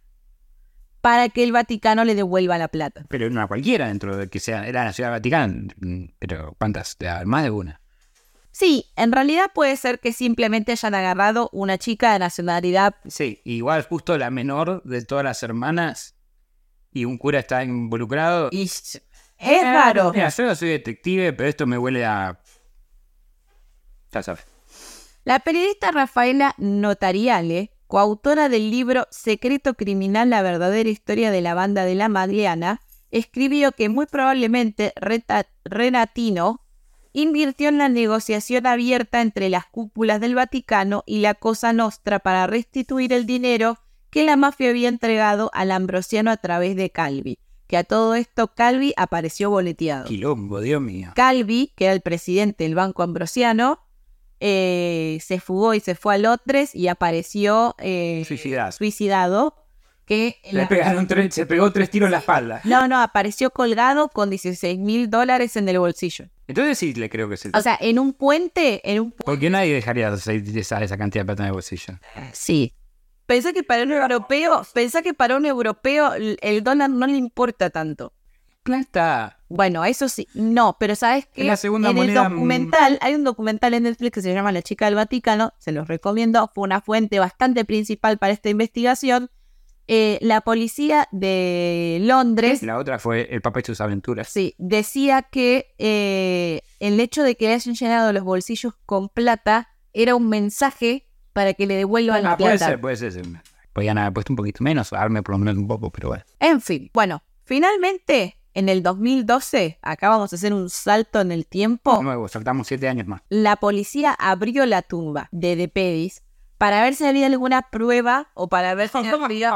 para que el Vaticano le devuelva la plata. Pero no a cualquiera dentro de que sea. Era la ciudad Vaticana. Pero ¿cuántas? De- Más de una. Sí, en realidad puede ser que simplemente hayan agarrado una chica de nacionalidad. Sí, igual justo la menor de todas las hermanas y un cura está involucrado. Y es raro. Mira, yo no soy detective, pero esto me huele a. Ya sabes. La periodista Rafaela Notariale, coautora del libro Secreto Criminal, la verdadera historia de la banda de la Magliana, escribió que muy probablemente Reta- Renatino invirtió en la negociación abierta entre las cúpulas del Vaticano y la Cosa Nostra para restituir el dinero que la mafia había entregado al ambrosiano a través de Calvi, que a todo esto Calvi apareció boleteado. Quilombo, Dios mío. Calvi, que era el presidente del Banco Ambrosiano, eh, se fugó y se fue a Londres y apareció eh, Suicidas. suicidado. Que Le la- pegaron tres- se pegó tres tiros en la espalda. No, no, apareció colgado con 16 mil dólares en el bolsillo. Entonces sí le creo que es el. O sea, en un puente, en un pu- Porque nadie dejaría de esa, esa cantidad de plata en el bolsillo. Sí. Pensá que para un europeo, pensá que para un europeo el dólar no le importa tanto. Plata. Bueno, eso sí, no, pero sabes que Es la segunda en moneda, el documental, hay un documental en Netflix que se llama La chica del Vaticano, se los recomiendo, fue una fuente bastante principal para esta investigación. Eh, la policía de Londres, La otra fue el Papa y sus aventuras. sí, decía que eh, el hecho de que le hayan llenado los bolsillos con plata era un mensaje para que le devuelvan la Ah, puede plata. ser, puede ser. Podían haber puesto un poquito menos, darme por lo menos un poco, pero bueno. En fin, bueno, finalmente en el 2012, acá vamos a hacer un salto en el tiempo. Nuevo, saltamos siete años más. la policía abrió la tumba de De Pedis para ver si había alguna prueba o para ver si había...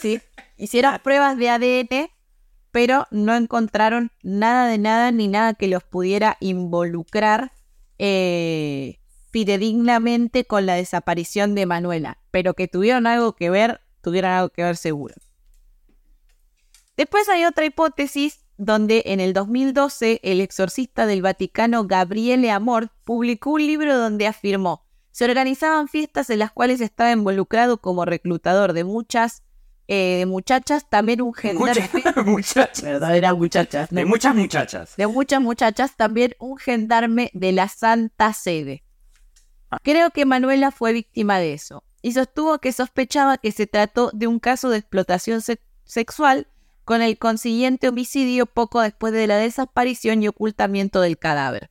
Sí, hicieron pruebas de ADN, pero no encontraron nada de nada ni nada que los pudiera involucrar eh, fidedignamente con la desaparición de Manuela, pero que tuvieron algo que ver, tuvieron algo que ver seguro. Después hay otra hipótesis donde en el 2012 el exorcista del Vaticano Gabriele Amor publicó un libro donde afirmó se organizaban fiestas en las cuales estaba involucrado como reclutador de muchas eh, de muchachas, también un gendarme, muchachas. verdaderas muchachas, De muchas muchachas. de muchas muchachas, también un gendarme de la Santa Sede. Creo que Manuela fue víctima de eso y sostuvo que sospechaba que se trató de un caso de explotación se- sexual con el consiguiente homicidio poco después de la desaparición y ocultamiento del cadáver.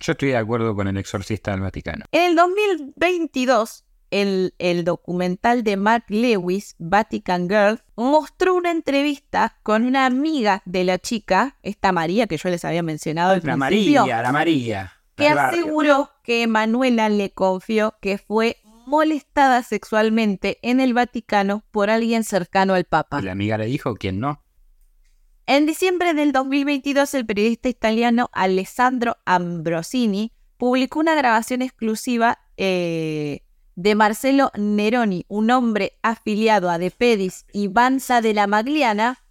Yo estoy de acuerdo con el exorcista del Vaticano. En el 2022, el, el documental de Mark Lewis, Vatican Girl, mostró una entrevista con una amiga de la chica, esta María que yo les había mencionado al La María, la María. que aseguró que Manuela le confió que fue molestada sexualmente en el Vaticano por alguien cercano al Papa. Y la amiga le dijo, ¿quién no? En diciembre del 2022, el periodista italiano Alessandro Ambrosini publicó una grabación exclusiva eh, de Marcelo Neroni, un hombre afiliado a De Pedis y Banza de la Magliana,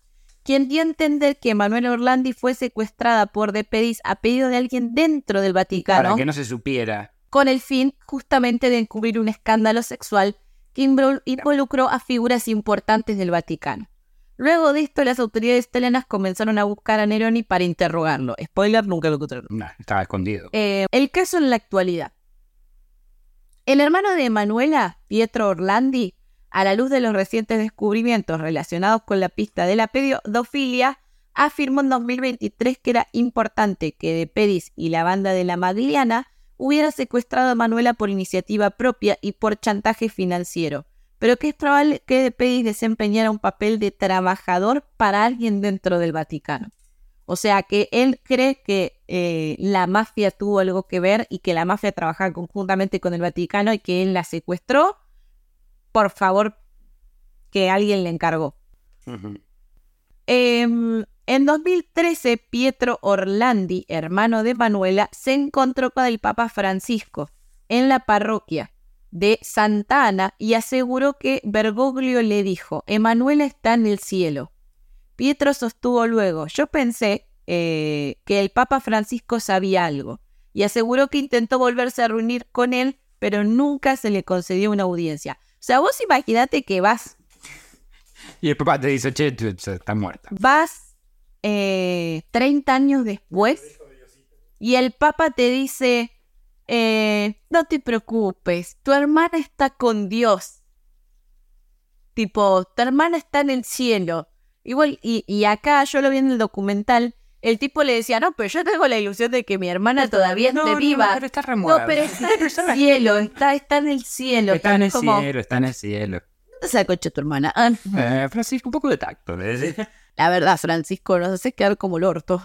quien dio a entender que Manuela Orlandi fue secuestrada por De Pedis a pedido de alguien dentro del Vaticano Para que no se supiera. con el fin justamente de encubrir un escándalo sexual que invol- involucró a figuras importantes del Vaticano. Luego de esto, las autoridades italianas comenzaron a buscar a Neroni para interrogarlo. Spoiler, nunca lo encontraron. No, estaba escondido. Eh, el caso en la actualidad. El hermano de Manuela, Pietro Orlandi, a la luz de los recientes descubrimientos relacionados con la pista de la pedofilia, afirmó en 2023 que era importante que De Pedis y la banda de la Magliana hubieran secuestrado a Manuela por iniciativa propia y por chantaje financiero, pero que es probable que Pedis desempeñara un papel de trabajador para alguien dentro del Vaticano. O sea que él cree que eh, la mafia tuvo algo que ver y que la mafia trabajaba conjuntamente con el Vaticano y que él la secuestró. Por favor, que alguien le encargó. Em, en 2013, Pietro Orlandi, hermano de Manuela, se encontró con el Papa Francisco en la parroquia de Santa Ana y aseguró que Bergoglio le dijo, Emanuela está en el cielo. Pietro sostuvo luego, yo pensé eh, que el Papa Francisco sabía algo y aseguró que intentó volverse a reunir con él, pero nunca se le concedió una audiencia. O sea, vos imaginate que vas, Y el papá te dice, che, tú estás muerta. vas eh, 30 años después y el Papa te dice, eh, no te preocupes, tu hermana está con Dios. Tipo, tu hermana está en el cielo. Igual, y, y acá yo lo vi en el documental, el tipo le decía, no, pero yo tengo la ilusión de que mi hermana todavía esté viva. pero está No, remuerta. pero está en el cielo, está, está en el cielo. Está en el Como, cielo, está en el cielo. ¿Dónde se la concha tu hermana? Ah, Eh, Francisco, un poco de tacto. le decía. la verdad, Francisco, nos hace quedar como el orto.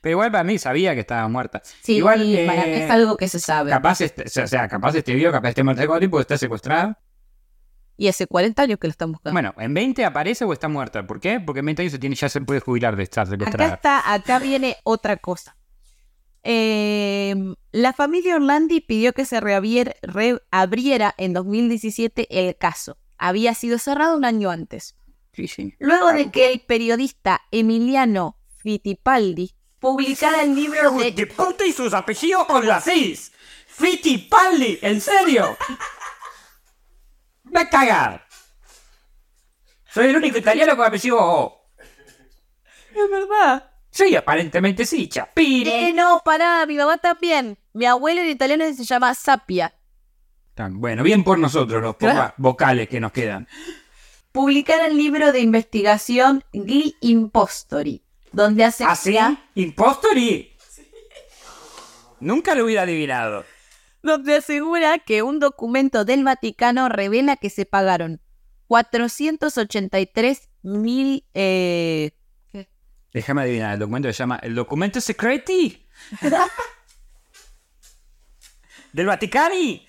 Pero igual para mí sabía que estaba muerta. Sí, igual, para- eh, es algo que se sabe. Capaz, este, o sea, capaz este vivo, capaz esté muerta de tiempo, está secuestrada. Y hace 40 años que lo están buscando. Bueno, en 20 aparece o está muerta. ¿Por qué? Porque en 20 años se tiene, ya se puede jubilar de estar Acá secuestrada. está, acá viene otra cosa. Eh, la familia Orlandi pidió que se reabriera en 2017 el caso. Había sido cerrado un año antes. Sí, sí. Luego de que el periodista Emiliano Fittipaldi publicara el libro de... ¡De puta y sus apellidos con las cis! ¡Fittipaldi! ¿En serio? ¡Me a cagar! Soy el único italiano con apellido O. Es verdad. Sí, aparentemente sí, Chapiri. Eh, no, pará, mi mamá también. Mi abuelo en italiano se llama Sapia. Tan- Bueno, bien por nosotros, los Claro. vocales que nos quedan. Publicara el libro de investigación Gli Impostori, donde ¿Así? asegura... ¿Impostori? Nunca lo hubiera adivinado. Donde asegura que un documento del Vaticano revela que se pagaron 483 mil... Eh... Déjame adivinar, el documento se llama El documento secreti del Vaticani.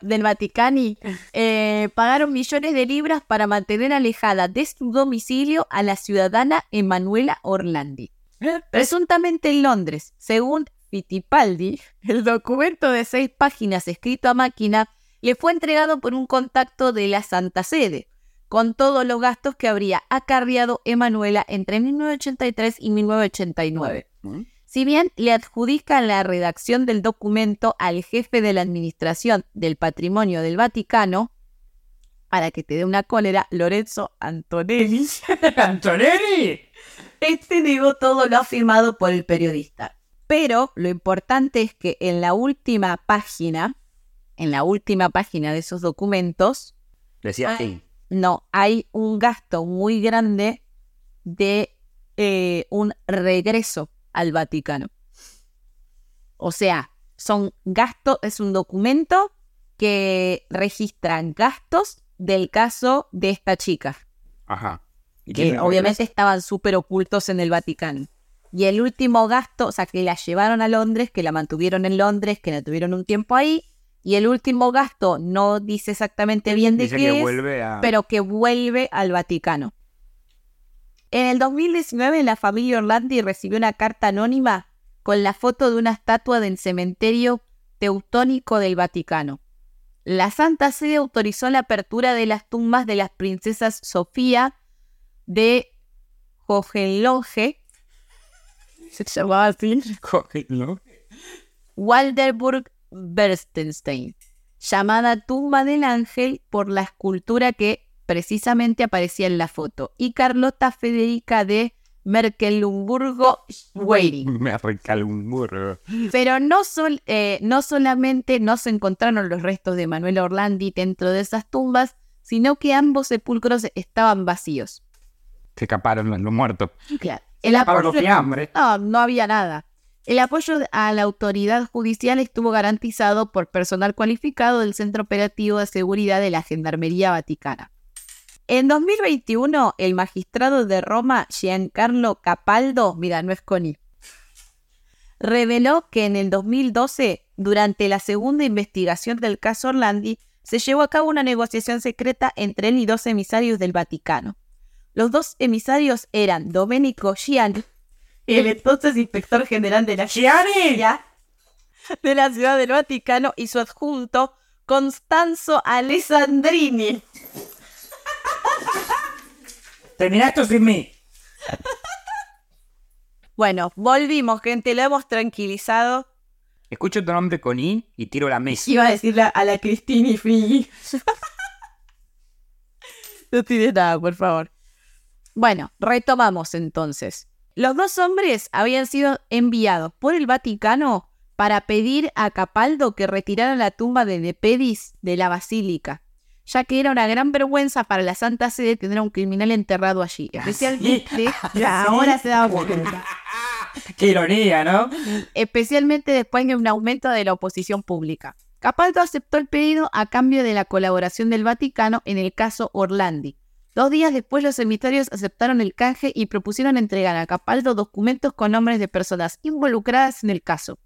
del Vaticani eh, pagaron millones de libras para mantener alejada de su domicilio a la ciudadana Emanuela Orlandi. Presuntamente en Londres, según Fittipaldi, el documento de seis páginas escrito a máquina le fue entregado por un contacto de la Santa Sede, con todos los gastos que habría acarreado Emanuela entre 1983 y 1989. Si bien le adjudican la redacción del documento al jefe de la Administración del Patrimonio del Vaticano, para que te dé una cólera, Lorenzo Antonelli, ¡Antonelli! este negó todo lo afirmado por el periodista. Pero lo importante es que en la última página, en la última página de esos documentos, Decía sí. no, hay un gasto muy grande de eh, un regreso al Vaticano. O sea, son gastos, es un documento que registra gastos del caso de esta chica, Ajá. ¿Y que obviamente estaban súper ocultos en el Vaticano. Y el último gasto, o sea, que la llevaron a Londres, que la mantuvieron en Londres, que la tuvieron un tiempo ahí, y el último gasto no dice exactamente bien de Dice qué que es, vuelve a. pero que vuelve al Vaticano. En el 2019, la familia Orlandi recibió una carta anónima con la foto de una estatua del cementerio teutónico del Vaticano. La Santa Sede autorizó la apertura de las tumbas de las princesas Sofía de Hohenlohe, se llamaba así, ¿no? Walderburg Berstenstein, llamada Tumba del Ángel por la escultura que precisamente aparecía en la foto, y Carlota Federica de Merkelumburgo-Schwerin. Me arranca un burro. Pero no, sol- eh, no solamente no se encontraron los restos de Manuel Orlandi dentro de esas tumbas, sino que ambos sepulcros estaban vacíos. Se escaparon los muertos. Claro. El fiambres. No, no había nada. El apoyo a la autoridad judicial estuvo garantizado por personal cualificado del Centro Operativo de Seguridad de la Gendarmería Vaticana. En 2021, el magistrado de Roma, Giancarlo Capaldo, mira, no es reveló que en el 2012, durante la segunda investigación del caso Orlandi, se llevó a cabo una negociación secreta entre él y dos emisarios del Vaticano. Los dos emisarios eran Domenico Gianni, el entonces inspector general de la ¡Gianni! de la Ciudad del Vaticano, y su adjunto, Constanzo Alessandrini. Termina esto sin mí. Bueno, volvimos, gente, lo hemos tranquilizado. Escucho tu nombre con I y tiro la mesa. Iba a decirle a la Cristina Frigi. no tienes nada, por favor. Bueno, retomamos entonces. Los dos hombres habían sido enviados por el Vaticano para pedir a Capaldo que retirara la tumba de Nepedis de la basílica, ya que era una gran vergüenza para la Santa Sede tener a un criminal enterrado allí. Especialmente, ya, ahora se da cuenta. Qué ironía, ¿no? especialmente después de un aumento de la oposición pública. Capaldo aceptó el pedido a cambio de la colaboración del Vaticano en el caso Orlandi. Dos días después los emisarios aceptaron el canje y propusieron entregar a Capaldo documentos con nombres de personas involucradas en el caso.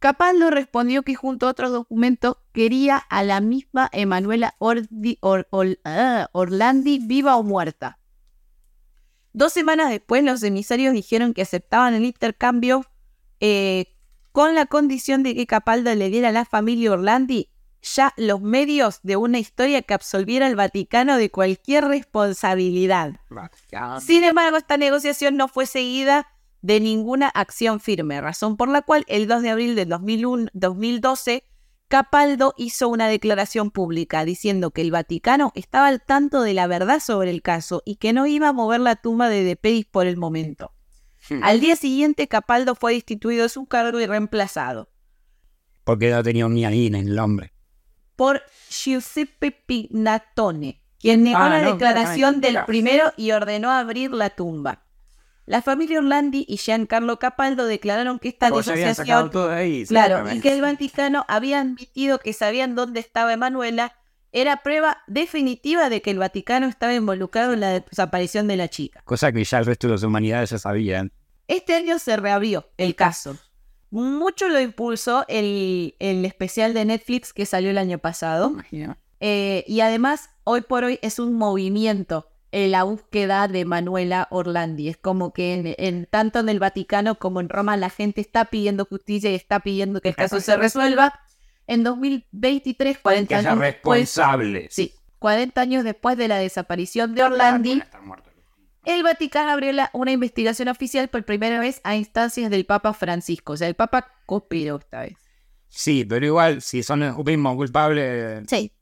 Capaldo respondió que junto a otros documentos quería a la misma Emanuela ah, Orlandi viva o muerta. Dos semanas después, los emisarios dijeron que aceptaban el intercambio eh, con la condición de que Capaldo le diera a la familia Orlandi ya los medios de una historia que absolviera al Vaticano de cualquier responsabilidad. Sin embargo, esta negociación no fue seguida de ninguna acción firme, razón por la cual el 2 de abril de 2001 2012 Capaldo hizo una declaración pública diciendo que el Vaticano estaba al tanto de la verdad sobre el caso y que no iba a mover la tumba de De Pedis por el momento. Al día siguiente, Capaldo fue destituido de su cargo y reemplazado Porque no tenía ni ahí en el nombre. Por Giuseppe Pignatone, quien negó Ah, la no, declaración del primero y ordenó abrir la tumba. La familia Orlandi y Giancarlo Capaldo declararon que esta ahí. Claro, y que el Vaticano había admitido que sabían dónde estaba Emanuela, era prueba definitiva de que el Vaticano estaba involucrado en la desaparición de la chica. Cosa que ya el resto de las humanidades ya sabían. Este año se reabrió el caso. Mucho lo impulsó el, el especial de Netflix que salió el año pasado. Imagino. Eh, y además, hoy por hoy es un movimiento en la búsqueda de Manuela Orlandi. Es como que en, en- tanto en el Vaticano como en Roma la gente está pidiendo justicia y está pidiendo que el caso se resuelva. En 2023, 40 Que haya años después, responsables. sí, 40 años después de la desaparición de Orlandi. El Vaticano abrió una investigación oficial por primera vez a instancias del Papa Francisco. O sea, el Papa cooperó esta vez. Sí, pero igual, si son los mismos culpables. Sí.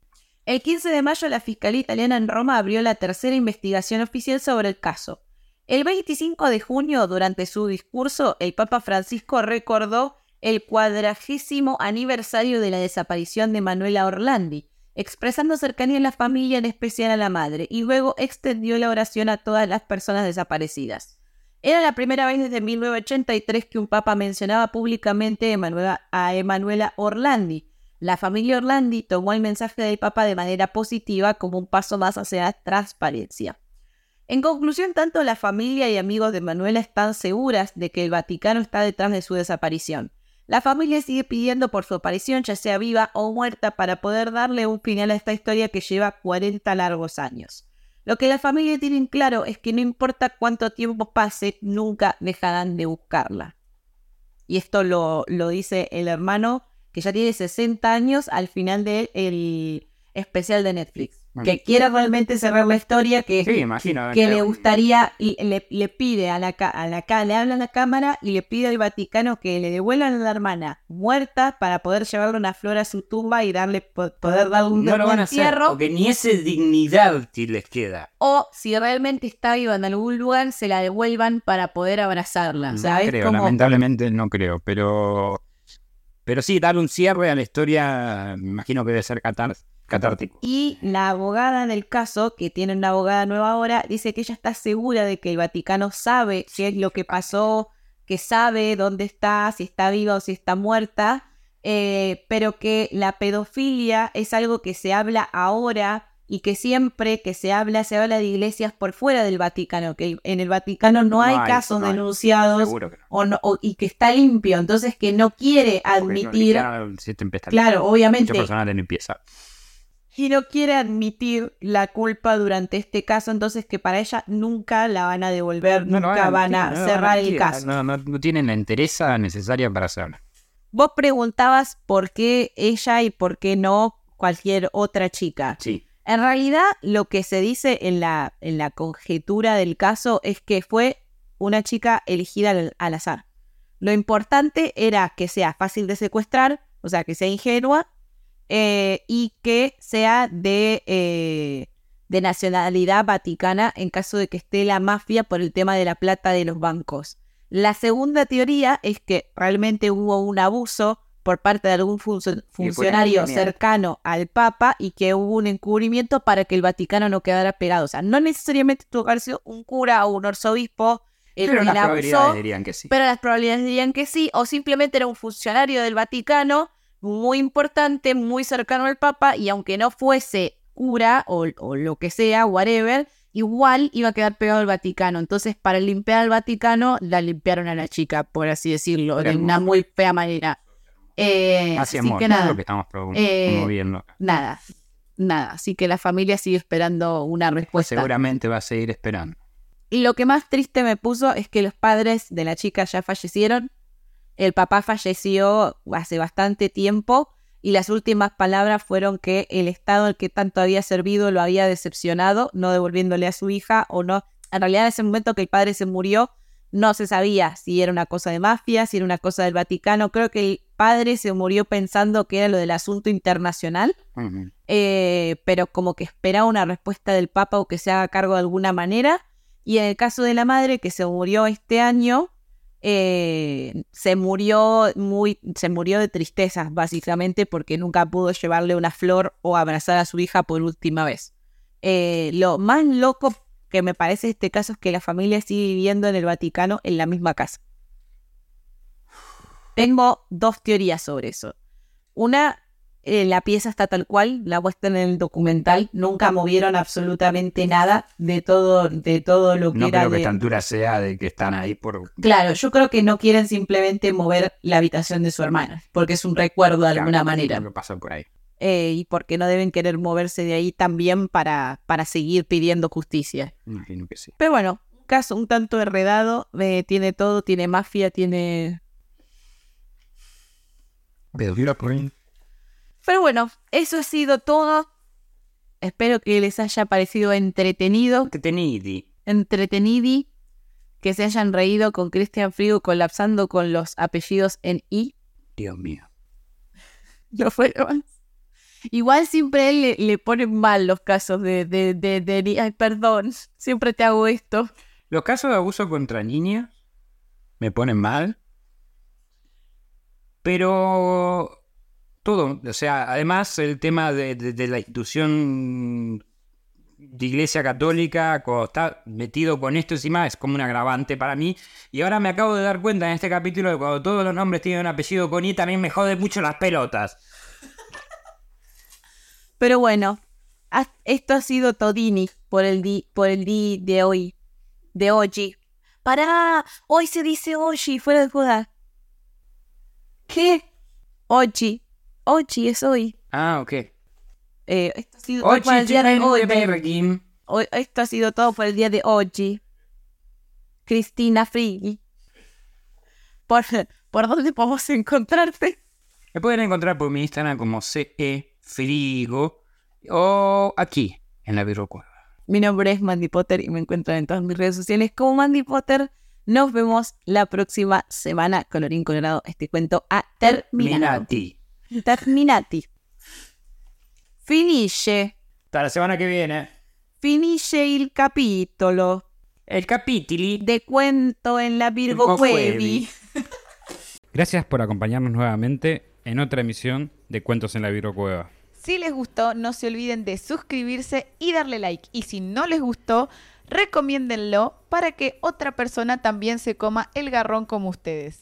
El 15 de mayo la Fiscalía Italiana en Roma abrió la tercera investigación oficial sobre el caso. El 25 de junio, durante su discurso, el Papa Francisco recordó el cuadragésimo aniversario de la desaparición de Manuela Orlandi, expresando cercanía a la familia, en especial a la madre, y luego extendió la oración a todas las personas desaparecidas. Era la primera vez desde 1983 que un papa mencionaba públicamente a Emanuela Orlandi. La familia Orlandi tomó el mensaje del papa de manera positiva como un paso más hacia la transparencia. En conclusión, tanto la familia y amigos de Manuela están seguras de que el Vaticano está detrás de su desaparición. La familia sigue pidiendo por su aparición, ya sea viva o muerta, para poder darle un final a esta historia que lleva 40 largos años. Lo que la familia tiene en claro es que no importa cuánto tiempo pase, nunca dejarán de buscarla. Y esto lo, lo dice el hermano que ya tiene 60 años al final del el especial de Netflix. Que quiere realmente cerrar la historia, que, Sí, imagino. que le gustaría, y le, le pide a la, a la le habla a la cámara y le pide al Vaticano que le devuelvan a la hermana muerta para poder llevarle una flor a su tumba y darle po- poder darle un, No lo un van a hacer, entierro. porque ni esa dignidad les queda. O si realmente está viva en algún lugar, se la devuelvan para poder abrazarla. No creo, como- lamentablemente no creo, pero pero sí, dar un cierre a la historia, me imagino que debe ser catar- catártico. Y la abogada del caso, que tiene una abogada nueva ahora, dice que ella está segura de que el Vaticano sabe qué es lo que pasó, que sabe dónde está, si está viva o si está muerta, eh, pero que la pedofilia es algo que se habla ahora y que siempre que se habla, se habla de iglesias por fuera del Vaticano, que en el Vaticano no, hay, casos no hay. denunciados no. o y que está limpio, entonces que no quiere admitir, claro, Mucho obviamente, personal de limpieza. Y no quiere admitir la culpa durante este caso, entonces que para ella nunca la van a devolver, No nunca van a no cerrar el caso. No, no, no tienen la entereza necesaria para hacerlo. Vos preguntabas por qué ella y por qué no cualquier otra chica. Sí. En realidad, lo que se dice en la, en la conjetura del caso es que fue una chica elegida al, al azar. Lo importante era que sea fácil de secuestrar, o sea, que sea ingenua eh, y que sea de, eh, de nacionalidad vaticana en caso de que esté la mafia por el tema de la plata de los bancos. La segunda teoría es que realmente hubo un abuso por parte de algún funcio- funcionario cercano al Papa y que hubo un encubrimiento para que el Vaticano no quedara pegado. O sea, no necesariamente tuvo que haber sido un cura o un arzobispo el Pero que las la probabilidades abusó, dirían que sí. pero las probabilidades dirían que sí, o simplemente era un funcionario del Vaticano muy importante, muy cercano al Papa, y aunque no fuese cura o, o lo que sea, whatever, igual iba a quedar pegado al Vaticano. Entonces, para limpiar al Vaticano, la limpiaron a la chica, por así decirlo, de una muy fea manera. Eh, Así amor, que eso es nada, lo que estamos pro- Eh, promoviendo. acá. nada, nada. Así que la familia sigue esperando una respuesta. Seguramente va a seguir esperando. Y lo que más triste me puso es que los padres de la chica ya fallecieron. El papá falleció hace bastante tiempo y las últimas palabras fueron que el Estado al que tanto había servido lo había decepcionado, no devolviéndole a su hija o no. En realidad en ese momento que el padre se murió, no se sabía si era una cosa de mafia, si era una cosa del Vaticano. Creo que el padre se murió pensando que era lo del asunto internacional eh, pero como que esperaba una respuesta del Papa o que se haga cargo de alguna manera. Y en el caso de la madre, que se murió este año, eh, se murió muy, se murió de tristeza, básicamente, porque nunca pudo llevarle una flor o abrazar a su hija por última vez. Eh, lo más loco que me parece este caso es que la familia sigue viviendo en el Vaticano en la misma casa. Tengo dos teorías sobre eso. Una, eh, la pieza está tal cual, la muestran en el documental, nunca movieron absolutamente nada de todo, de todo lo que No era creo que de... esta altura sea de que están ahí por... Claro, yo creo que no quieren simplemente mover la habitación de su hermana, porque es un recuerdo de alguna manera. Lo que pasa por ahí. Eh, y porque no deben querer moverse de ahí también para, para seguir pidiendo justicia. Imagino que sí. Pero bueno, un caso un tanto enredado, eh, tiene todo, tiene mafia, tiene... Pedofilo por ahí. Pero bueno, eso ha sido todo. Espero que les haya parecido entretenido, Te tenidi. entretenidi, que se hayan reído con Christian Frigo colapsando con los apellidos en I. Dios mío. No fue más. Igual siempre a él le, le ponen mal los casos de, de, de, de Ay, perdón, siempre te hago esto. Los casos de abuso contra niñas me ponen mal. Pero todo, o sea, además el tema de, de- la institución de iglesia católica, cuando está metido con esto encima, es como un agravante para mí. Y ahora me acabo de dar cuenta en este capítulo de cuando todos los nombres tienen un apellido con I, también me jode mucho las pelotas. Pero bueno, esto ha sido Todini por el di, por el di de hoy, de hoy. Pará, hoy se dice Oji, fuera de joda. ¿Qué? Oji. Oji es hoy. Ah, ok. Eh, esto ha sido todo por el día de hoy. Hoy- Esto ha sido todo por el día de hoy. Cristina Frigi. ¿Por, ¿Por dónde podemos encontrarte? Me pueden encontrar por mi Instagram como CE Frigo o aquí, en la Virrocueva. Mi nombre es Mandy Potter y me encuentran en todas mis redes sociales como Mandy Potter. Nos vemos la próxima semana. Colorín colorado, este cuento ha terminado. Minati. Terminati. Finisce. Hasta la semana que viene. Finisce il capitolo El capitoli. de cuento en la Virgo Virgo Cuevi. Gracias por acompañarnos nuevamente en otra emisión de Cuentos en la Cueva. Si les gustó, no se olviden de suscribirse y darle like. Y si no les gustó, recomiéndenlo para que otra persona también se coma el garrón como ustedes.